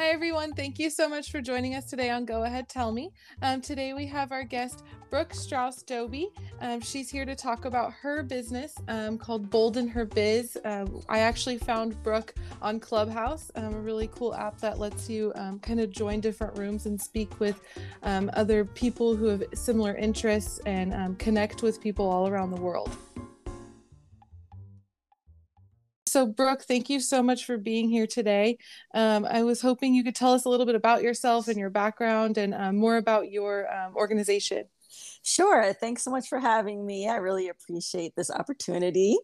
Hi, everyone. Thank you so much for joining us today on Go Ahead Tell Me. Um, today we have our guest, Brooke Strauss Doby. Um, she's here to talk about her business um, called Bold in Her Biz. Um, I actually found Brooke on Clubhouse, um, a really cool app that lets you um, kind of join different rooms and speak with other people who have similar interests and connect with people all around the world. So, Brooke, thank you so much for being here today. Um, I was hoping you could tell us a little bit about yourself and your background and um, more about your um, organization. Sure. Thanks so much for having me. I really appreciate this opportunity.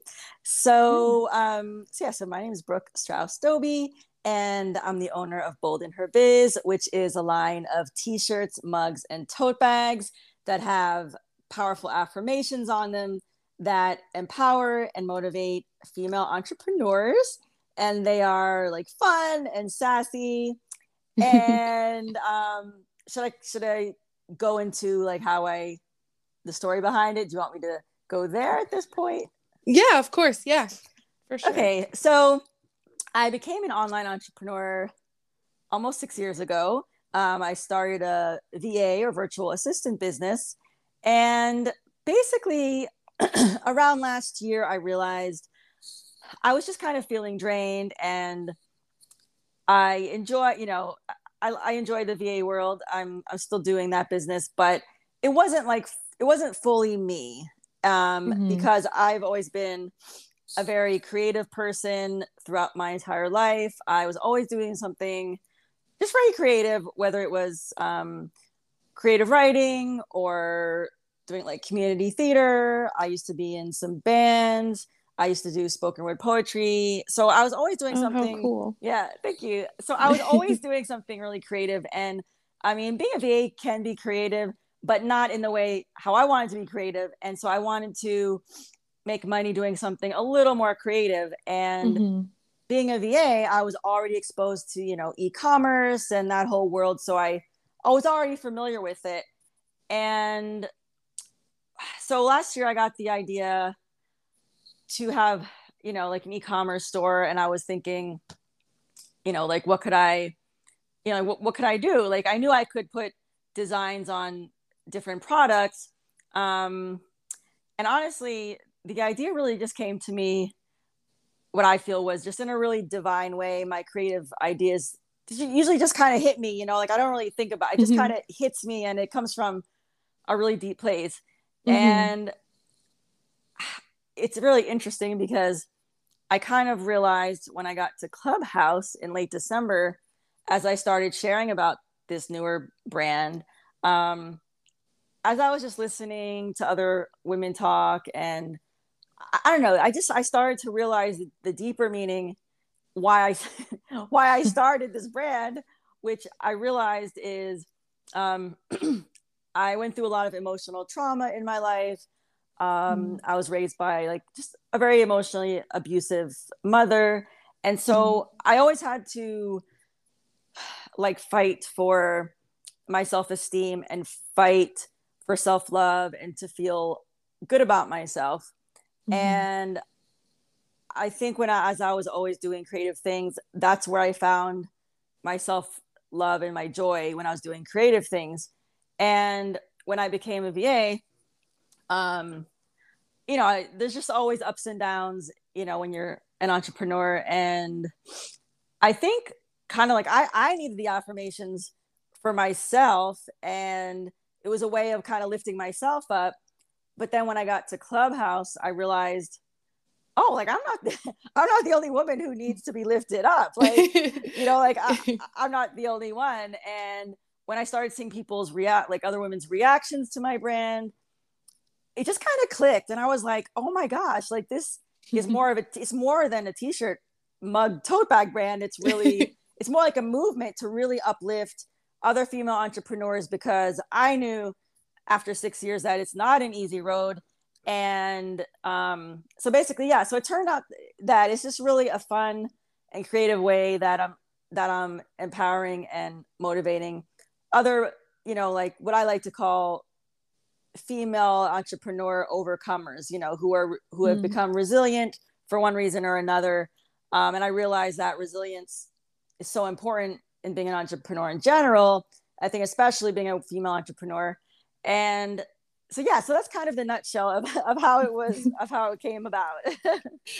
So, um, so yeah, so my name is Brooke Strauss Doby, and I'm the owner of Bold in Her Biz, which is a line of t shirts, mugs, and tote bags that have powerful affirmations on them that empower and motivate female entrepreneurs and they are like fun and sassy. And um should i should i go into like how i the story behind it? Do you want me to go there at this point? Yeah of course. Yeah for sure. Okay so i became an online entrepreneur almost six years ago. Um, i started a va or virtual assistant business. And basically around last year, I realized I was just kind of feeling drained and I enjoy, you know, I, I enjoy the VA world. I'm, I'm still doing that business, but it wasn't like, it wasn't fully me um, mm-hmm. because I've always been a very creative person throughout my entire life. I was always doing something just very creative, whether it was um, creative writing or doing like community theater. I used to be in some bands. I used to do spoken word poetry. So I was always doing oh, something. cool. Yeah, thank you. So I was always doing something really creative. And I mean, being a VA can be creative, but not in the way how I wanted to be creative. And so I wanted to make money doing something a little more creative. And mm-hmm. being a VA, I was already exposed to, you know, e commerce and that whole world. So I, I was already familiar with it. And so last year I got the idea to have, you know, like an e-commerce store and I was thinking, you know, like what could I, you know, what, what could I do? Like I knew I could put designs on different products. Um, and honestly, the idea really just came to me what I feel was just in a really divine way. My creative ideas usually just kind of hit me, you know, like I don't really think about it, just mm-hmm. kind of hits me and it comes from a really deep place. Mm-hmm. And it's really interesting because I kind of realized when I got to Clubhouse in late December, as I started sharing about this newer brand, um, as I was just listening to other women talk, and I, I don't know, I just I started to realize the deeper meaning why I why I started this brand, which I realized is um, I went through a lot of emotional trauma in my life. Um, mm. I was raised by like just a very emotionally abusive mother. And so mm. I always had to like fight for my self esteem and fight for self love and to feel good about myself. Mm-hmm. And I think when I, as I was always doing creative things, that's where I found my self love and my joy when I was doing creative things. And when I became a VA, um, you know, I, there's just always ups and downs, you know, when you're an entrepreneur. And I think kind of like I, I needed the affirmations for myself. And it was a way of kind of lifting myself up. But then when I got to Clubhouse, I realized, oh, like I'm not, the, I'm not the only woman who needs to be lifted up. Like, you know, like I, I'm not the only one. And when I started seeing people's react, like other women's reactions to my brand, it just kind of clicked. And I was like, oh my gosh, like this is more of a, it's more than a t-shirt mug tote bag brand. It's really, it's more like a movement to really uplift other female entrepreneurs because I knew after six years that it's not an easy road. And um, so basically, yeah, so it turned out that it's just really a fun and creative way that I'm, that I'm empowering and motivating other you know like what i like to call female entrepreneur overcomers you know who are who have mm. become resilient for one reason or another um, and i realize that resilience is so important in being an entrepreneur in general. I think especially being a female entrepreneur. And so yeah, so that's kind of the nutshell of, of how it was of how it came about.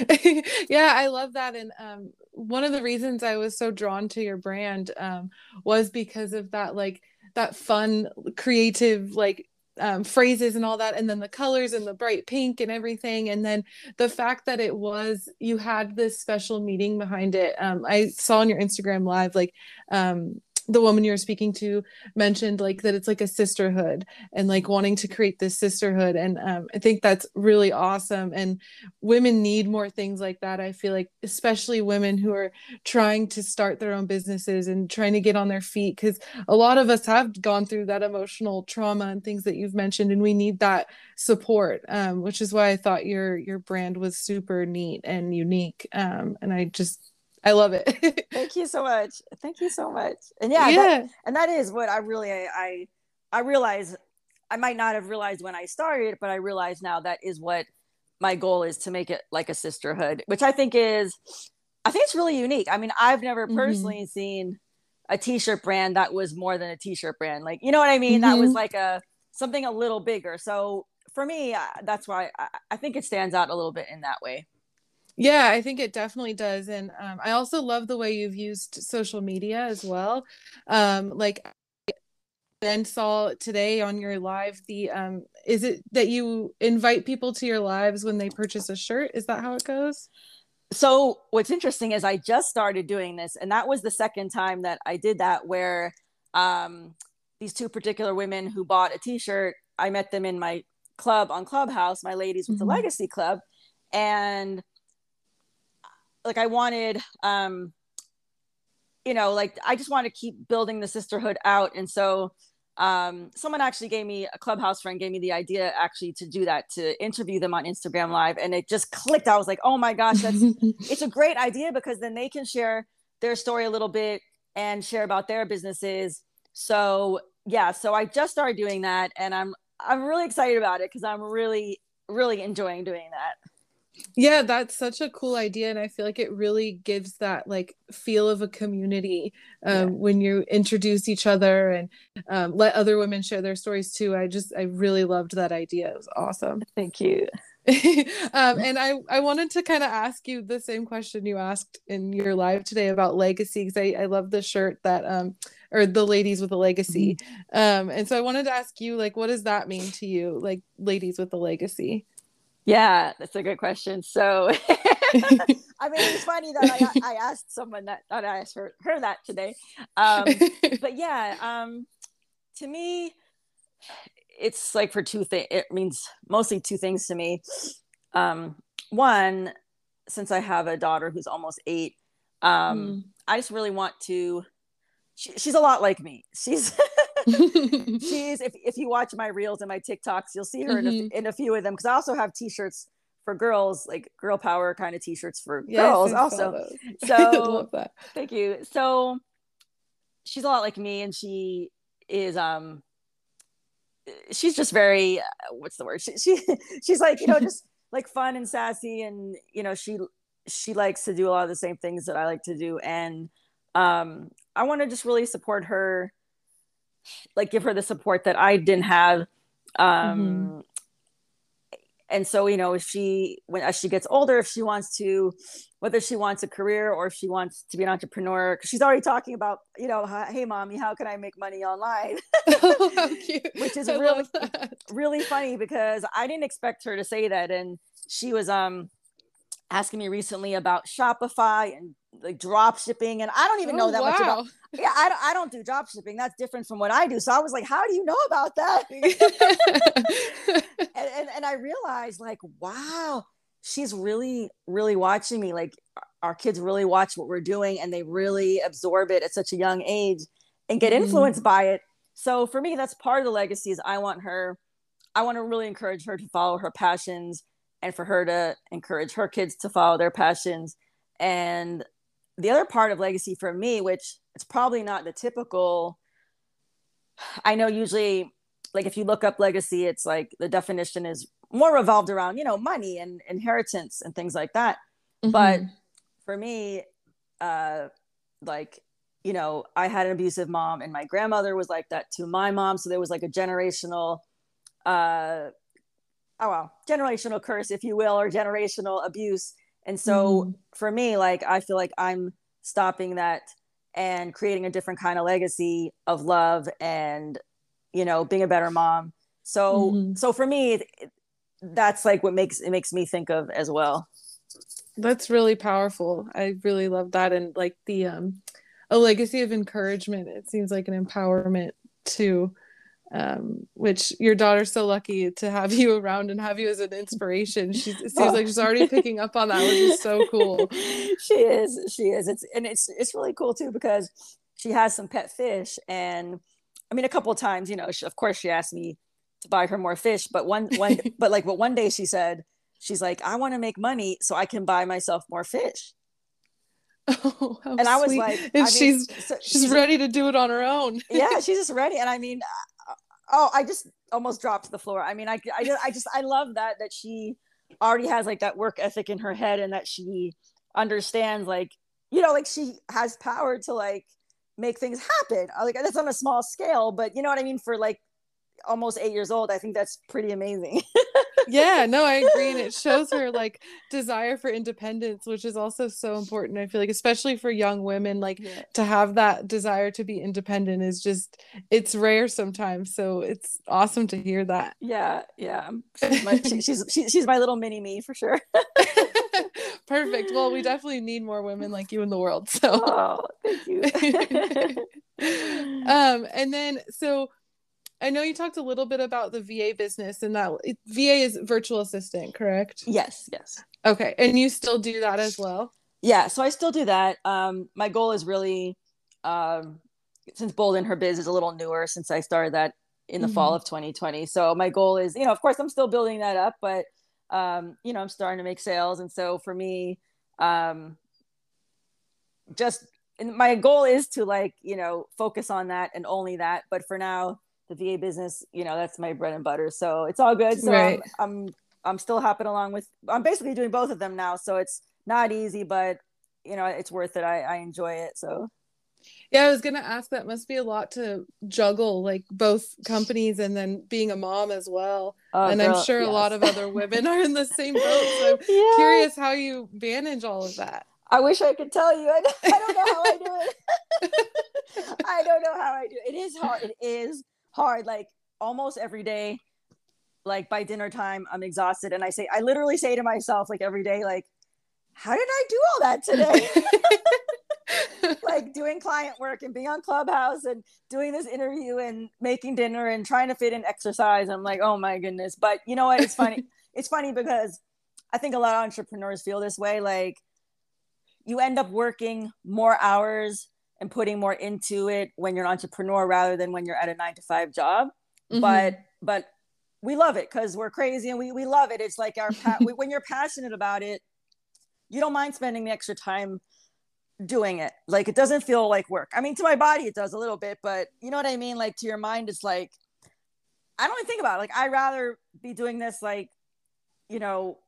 yeah, I love that. And um, one of the reasons I was so drawn to your brand um, was because of that like that fun creative like um, phrases and all that and then the colors and the bright pink and everything. And then the fact that it was you had this special meeting behind it. Um, i saw on your instagram live like um, the woman you're speaking to mentioned like that it's like a sisterhood and like wanting to create this sisterhood. And um, i think that's really awesome. And women need more things like that i feel like especially women who are trying to start their own businesses and trying to get on their feet because a lot of us have gone through that emotional trauma and things that you've mentioned and we need that support um, which is why i thought your your brand was super neat and unique um, and i just I love it. Thank you so much. Thank you so much. And yeah, yeah. That, and that is what I really I I realize I might not have realized when I started, but I realize now that is what my goal is to make it like a sisterhood, which I think is I think it's really unique. I mean, I've never mm-hmm. personally mm-hmm. seen a t-shirt brand that was more than a t-shirt brand. Like, you know what I mean? Mm-hmm. That was mm-hmm. like a something a little bigger. So for me, uh, that's why I, I think it stands out a little bit in that way. Yeah, I think it definitely does. And um, I also love the way you've used social media as well. Um, like Ben saw today on your live the um is it that you invite people to your lives when they purchase a shirt? Is that how it goes? So what's interesting is I just started doing this and that was the second time that I did that where um these two particular women who bought a t-shirt, I met them in my club on Clubhouse, my ladies with mm-hmm. the legacy club and like I wanted um you know like I just want to keep building the sisterhood out. And so um someone actually gave me a clubhouse friend gave me the idea actually to do that to interview them on Instagram live. And it just clicked. I was like oh my gosh that's it's a great idea because then they can share their story a little bit and share about their businesses. So yeah so I just started doing that and I'm I'm really excited about it because I'm really really enjoying doing that yeah that's such a cool idea and i feel like it really gives that like feel of a community um, yeah. when you introduce each other and um, let other women share their stories too. I just i really loved that idea. It was awesome. Thank you. Um, and I, I wanted to kind of ask you the same question you asked in your live today about legacy because I, I love the shirt that um or the ladies with a legacy. Mm-hmm. um and so I wanted to ask you like what does that mean to you like ladies with a legacy yeah, that's a good question. So, I mean, it's funny that I, I asked someone that, that I asked her, her that today. Um, but yeah, um, to me, it's like for two things. It means mostly two things to me. Um, one, since I have a daughter who's almost eight, um, mm. I just really want to. She, she's a lot like me. She's she's if, if you watch my reels and my TikToks, you'll see her mm-hmm. in, a, mm-hmm. in a few of them because I also have t-shirts for girls, like girl power kind of t-shirts for yes, girls also. So thank you. So she's a lot like me and she is um she's just very uh, what's the word? She, she she's like, you know, just like fun and sassy and you know, she she likes to do a lot of the same things that I like to do and um I want to just really support her like give her the support that I didn't have. Um, mm-hmm. And so, you know, if she, when as she gets older, if she wants to, whether she wants a career or if she wants to be an entrepreneur, because she's already talking about, you know, hey, mommy, how can I make money online? oh, Which is I really, really funny because I didn't expect her to say that. And she was, um, asking me recently about Shopify and like drop shipping and I don't even know oh, that wow. much about yeah I don't, I don't do drop shipping. That's different from what I do. So I was like how do you know about that? And, and, and I realized like wow she's really really watching me. Like our kids really watch what we're doing and they really absorb it at such a young age and get influenced mm. by it. So for me that's part of the legacy is I want her I want to really encourage her to follow her passions and for her to encourage her kids to follow their passions. And the other part of legacy for me, which it's probably not the typical, I know usually, like if you look up legacy, it's like the definition is more revolved around, you know, money and inheritance and things like that. Mm-hmm. But for me, uh, like, you know, I had an abusive mom and my grandmother was like that to my mom. So there was like a generational, uh, oh well, generational curse, if you will, or generational abuse. And so mm-hmm. for me, like, I feel like I'm stopping that and creating a different kind of legacy of love and, you know, being a better mom. So, mm-hmm. so for me, it, that's like what makes it makes me think of as well. That's really powerful. I really love that. And like the, um, a legacy of encouragement. It seems like an empowerment too, um, which your daughter's so lucky to have you around and have you as an inspiration. She seems oh. like she's already picking up on that, which is so cool. she is, she is. It's and it's it's really cool too because she has some pet fish, and I mean, a couple of times, you know, she, of course, she asked me to buy her more fish, but one one, but like, but one day she said, she's like, I want to make money so I can buy myself more fish. Oh, and I was like, and I she's mean, so, she's ready to do it on her own. yeah, she's just ready. And I mean, oh, I just almost dropped to the floor. I mean, I, I, I just, I love that that she already has like that work ethic in her head, and that she understands, like, you know, like she has power to like make things happen. Like that's on a small scale, but you know what I mean. For like almost eight years old, I think that's pretty amazing. yeah, no, I agree. And it shows her like desire for independence, which is also so important. I feel like, especially for young women, like yeah. to have that desire to be independent is just, it's rare sometimes. So it's awesome to hear that. Yeah, yeah. She's my, she, she's, she, she's my little mini me for sure. Perfect. Well, we definitely need more women like you in the world. So, oh, thank you. um, and then so I know you talked a little bit about the VA business and that it, VA is virtual assistant, correct? Yes, yes. Okay, and you still do that as well? Yeah, so I still do that. Um, my goal is really, um, since Bold in Her Biz is a little newer since I started that in the mm-hmm. fall of 2020. So my goal is, you know, of course, I'm still building that up, but um, you know, I'm starting to make sales, and so for me, um, just my goal is to like, you know, focus on that and only that. But for now the VA business, you know, that's my bread and butter. So it's all good. So right. I'm, I'm, I'm still hopping along with, I'm basically doing both of them now. So it's not easy, but you know, it's worth it. I, I enjoy it. So yeah, I was gonna ask. That must be a lot to juggle, like both companies and then being a mom as well. Oh, and girl, I'm sure yes. a lot of other women are in the same boat. So I'm yeah. curious how you manage all of that. I wish I could tell you. I, I don't know how I do it. I don't know how I do it. It is hard. It is hard like almost every day like by dinner time i'm exhausted. And i say i literally say to myself like every day like how did i do all that today? Like doing client work and being on clubhouse and doing this interview and making dinner and trying to fit in exercise. I'm like oh my goodness. But you know what? It's funny. It's funny because i think a lot of entrepreneurs feel this way like you end up working more hours and putting more into it when you're an entrepreneur rather than when you're at a nine to five job. Mm-hmm. But but we love it because we're crazy and we we love it. It's like our pa- when you're passionate about it, you don't mind spending the extra time doing it. Like it doesn't feel like work. I mean, to my body it does a little bit, but you know what I mean. Like to your mind, it's like I don't even think about it. Like I'd rather be doing this like you know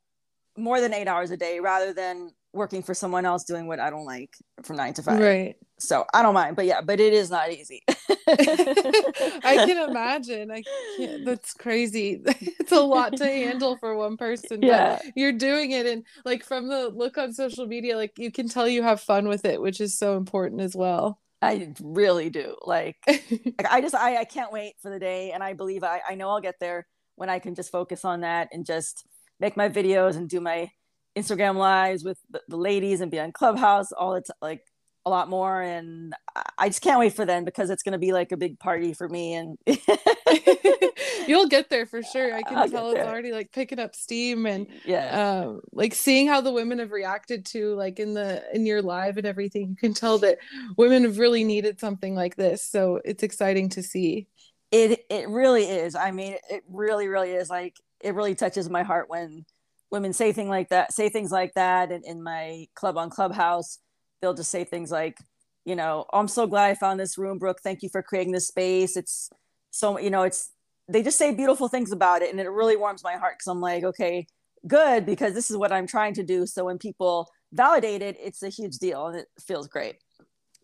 more than eight hours a day rather than working for someone else doing what I don't like from nine to five. Right. So I don't mind, but yeah, but it is not easy. I can imagine. I can't, that's crazy. It's a lot to handle for one person. Yeah. you're doing it. And like from the look on social media, like you can tell you have fun with it, which is so important as well. I really do. Like, like I just, I, I can't wait for the day. And I believe I, I know I'll get there when I can just focus on that and just make my videos and do my Instagram lives with the, ladies and be on Clubhouse all it's like a lot more. And I just can't wait for them because it's going to be like a big party for me. And you'll get there for sure. I can I'll tell it's already like picking up steam and yeah, um, like seeing how the women have reacted to like in the in your live and everything. You can tell that women have really needed something like this. So it's exciting to see. It it really is. I mean, it really really is. Like it really touches my heart when women say things like that say things like that and in my club on clubhouse they'll just say things like you know oh, i'm so glad i found this room brooke thank you for creating this space it's so you know it's they just say beautiful things about it and it really warms my heart because i'm like okay good because this is what i'm trying to do so when people validate it it's a huge deal and it feels great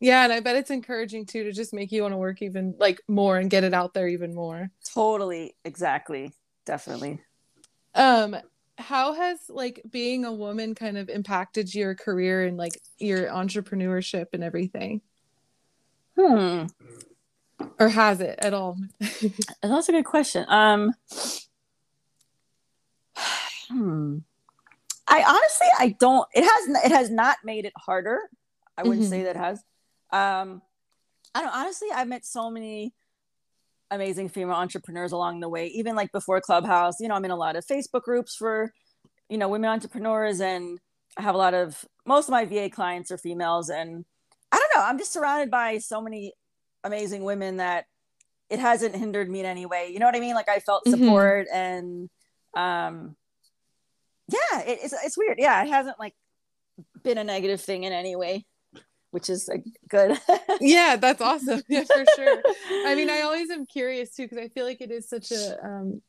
Yeah, and I bet it's encouraging too to just make you want to work even like more and get it out there even more. Totally, exactly. Definitely. Um how has like being a woman kind of impacted your career and like your entrepreneurship and everything? Hmm. Or has it at all? That's a good question. Um hmm. I honestly I don't it has it has not made it harder. I wouldn't mm-hmm. say that has. Um I don't honestly I've met so many amazing female entrepreneurs along the way even like before clubhouse you know i'm in a lot of facebook groups for you know women entrepreneurs and i have a lot of most of my va clients are females and i don't know i'm just surrounded by so many amazing women that it hasn't hindered me in any way you know what i mean like i felt mm-hmm. support mm-hmm. and um yeah it, it's, it's weird yeah it hasn't like been a negative thing in any way which is good. yeah, that's awesome. Yeah, for sure. I mean, I always am curious too because I feel like it is such a um,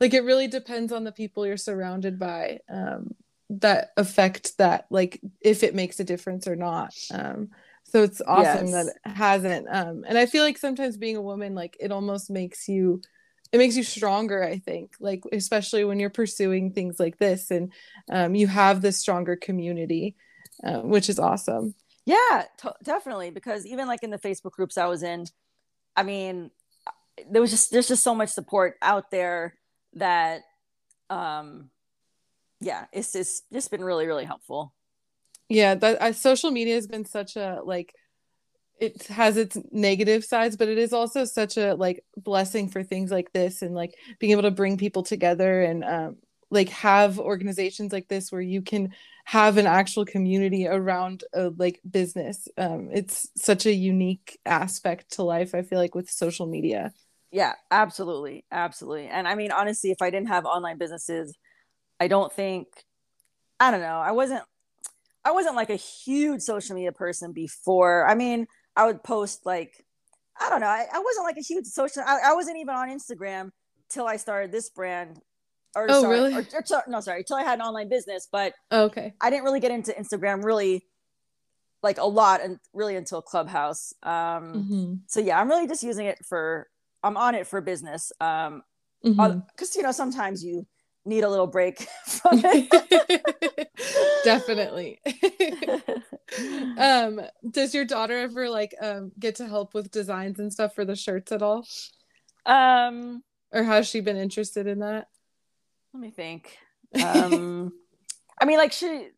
like it really depends on the people you're surrounded by um, that affect that like if it makes a difference or not. Um, so it's awesome yes. that it hasn't. Um, and I feel like sometimes being a woman, like it almost makes you it makes you stronger i think like especially when you're pursuing things like this and um, you have this stronger community uh, which is awesome yeah, t- definitely. Because even like in the Facebook groups I was in, I mean, there was just there's just so much support out there that, um, yeah, it's just just been really really helpful. Yeah, that uh, social media has been such a like it has its negative sides but it is also such a like blessing for things like this and like being able to bring people together and um, like have organizations like this where you can have an actual community around a like business. Um, it's such a unique aspect to life i feel like with social media. Yeah absolutely absolutely. And i mean honestly if i didn't have online businesses i don't think i don't know i wasn't i wasn't like a huge social media person before. I mean i would post like i don't know i, I wasn't like a huge social I, I wasn't even on instagram till i started this brand or oh, sorry, really? Or, or, no, sorry, until I had an online business. But oh, okay, I didn't really get into Instagram really like a lot and really until Clubhouse. Um, mm-hmm. So yeah, I'm really just using it for. I'm on it for business. Um, because mm-hmm. you know sometimes you need a little break from it. Definitely. um, does your daughter ever like um get to help with designs and stuff for the shirts at all? Um, or has she been interested in that? Let me think. Um, I mean, like she. I mean,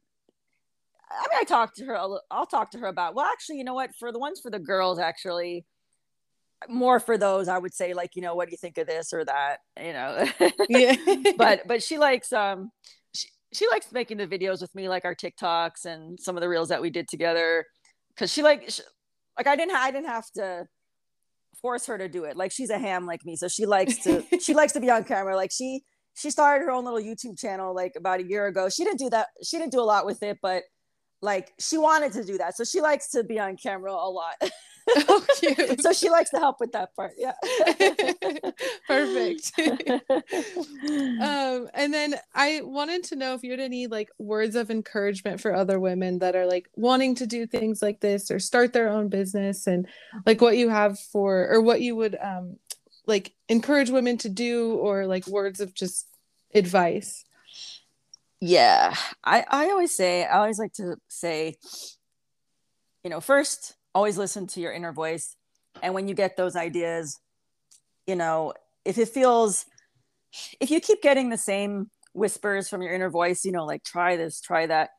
I talked to her. I'll talk to her about. Well, actually, you know what? For the ones for the girls, actually, more for those, I would say, like, you know, what do you think of this or that? You know. yeah. but but she likes um she she likes making the videos with me, like our TikToks and some of the reels that we did together, because she like she, like I didn't I didn't have to force her to do it. Like she's a ham like me, so she likes to she likes to be on camera. Like she she started her own little YouTube channel like about a year ago. She didn't do that. She didn't do a lot with it, but like she wanted to do that. So she likes to be on camera a lot. Oh, so she likes to help with that part. Yeah. Perfect. um, and then I wanted to know if you had any like words of encouragement for other women that are like wanting to do things like this or start their own business and like what you have for or what you would um like encourage women to do or like words of just advice? Yeah. I i always say i always like to say you know first always listen to your inner voice. And when you get those ideas you know if it feels if you keep getting the same whispers from your inner voice you know like try this try that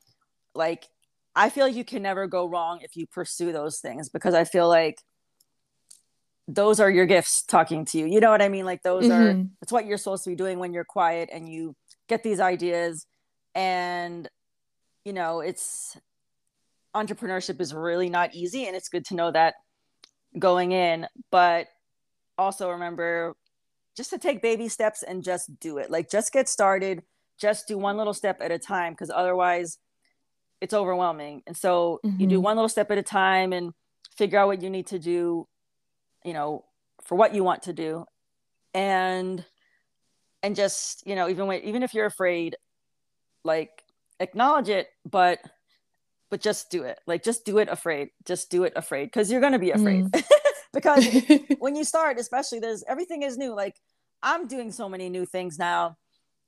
like i feel like you can never go wrong if you pursue those things because i feel like those are your gifts talking to you. You know what I mean? Like those mm-hmm. are it's what you're supposed to be doing when you're quiet and you get these ideas and you know, it's entrepreneurship is really not easy and it's good to know that going in, but also remember just to take baby steps and just do it. Like just get started, just do one little step at a time because otherwise it's overwhelming. And so mm-hmm. you do mm-hmm. one little step at a time and figure out what you need to do you know for what you want to do and and just you know even when even if you're afraid like acknowledge it but but just do it. Like just do it afraid. Just do it afraid because you're gonna be afraid. Mm. because when you start, especially there's everything is new. Like I'm doing so many new things now.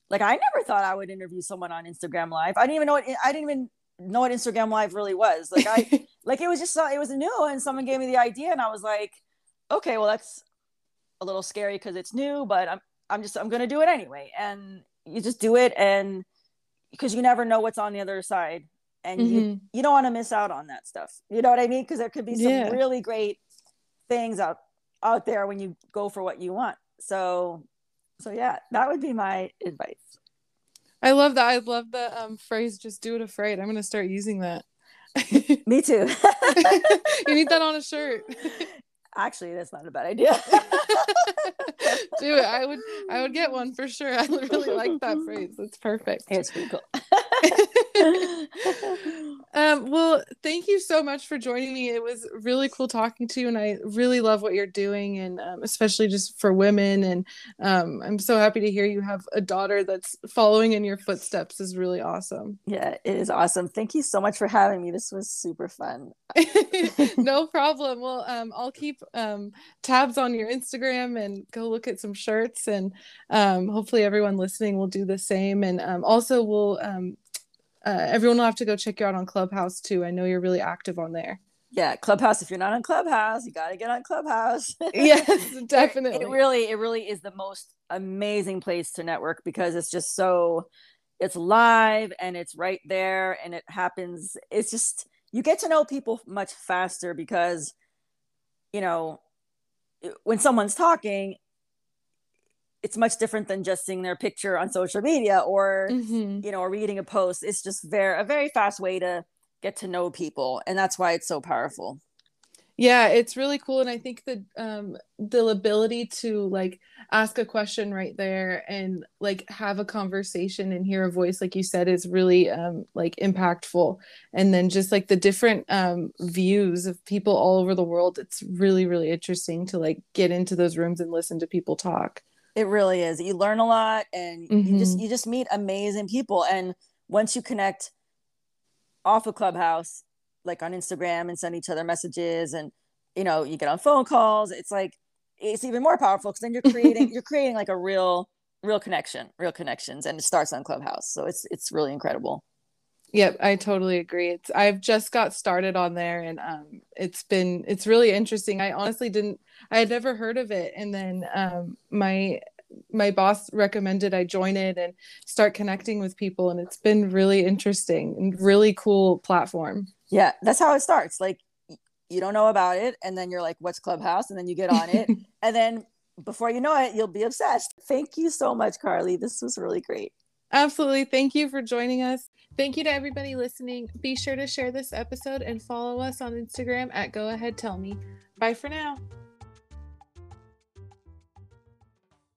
Like I never thought I would interview someone on Instagram Live. I didn't even know what I didn't even know what Instagram Live really was. Like I like it was just it was new and someone gave me the idea and I was like, okay, well that's a little scary because it's new, but I'm I'm just I'm gonna do it anyway. And you just do it and because you never know what's on the other side and mm-hmm. you you don't want to miss out on that stuff. You know what I mean? Because there could be some yeah. really great things out out there when you go for what you want. So so yeah, that would be my advice. I love that. I love the um, phrase "just do it afraid." I'm gonna start using that. Me too. you need that on a shirt. Actually, that's not a bad idea. do it. I would. I would get one for sure. I really like that phrase. It's perfect. It's pretty cool. Um, well, thank you so much for joining me. It was really cool talking to you, and I really love what you're doing, and um, especially just for women. And um, I'm so happy to hear you have a daughter that's following in your footsteps. is really awesome. Yeah, it is awesome. Thank you so much for having me. This was super fun. no problem. Well, um, I'll keep um, tabs on your Instagram and go look at some shirts, and um, hopefully everyone listening will do the same. And also, we'll uh, everyone will have to go check you out on Clubhouse too. I know you're really active on there. Yeah, Clubhouse. If you're not on Clubhouse, you got to get on Clubhouse. yes, definitely. It, it really, it really is the most amazing place to network because it's just so, it's live and it's right there and it happens. It's just you get to know people much faster because, you know, when someone's talking, it's much different than just seeing their picture on social media or mm-hmm. you know or reading a post. It's just very a very fast way to get to know people and that's why it's so powerful. Yeah it's really cool and i think the um the ability to like ask a question right there and like have a conversation and hear a voice like you said is really um like impactful. And then just like the different um views of people all over the world it's really really interesting to like get into those rooms and listen to people talk it really is. You learn a lot and mm-hmm. you just you just meet amazing people. And once you connect off of Clubhouse, like on Instagram and send each other messages and you know, you get on phone calls, it's like it's even more powerful because then you're creating you're creating like a real real connection, real connections, and it starts on Clubhouse. So it's it's really incredible. Yep, I totally agree. It's I've just got started on there and um it's been it's really interesting. I honestly didn't I had never heard of it and then um my my boss recommended I join it and start connecting with people and it's been really interesting and really cool platform. Yeah, that's how it starts. Like you don't know about it and then you're like what's Clubhouse and then you get on it and then before you know it you'll be obsessed. Thank you so much Carly. This was really great. Absolutely. Thank you for joining us. Thank you to everybody listening. Be sure to share this episode and follow us on Instagram at Go Ahead Tell Me. Bye for now.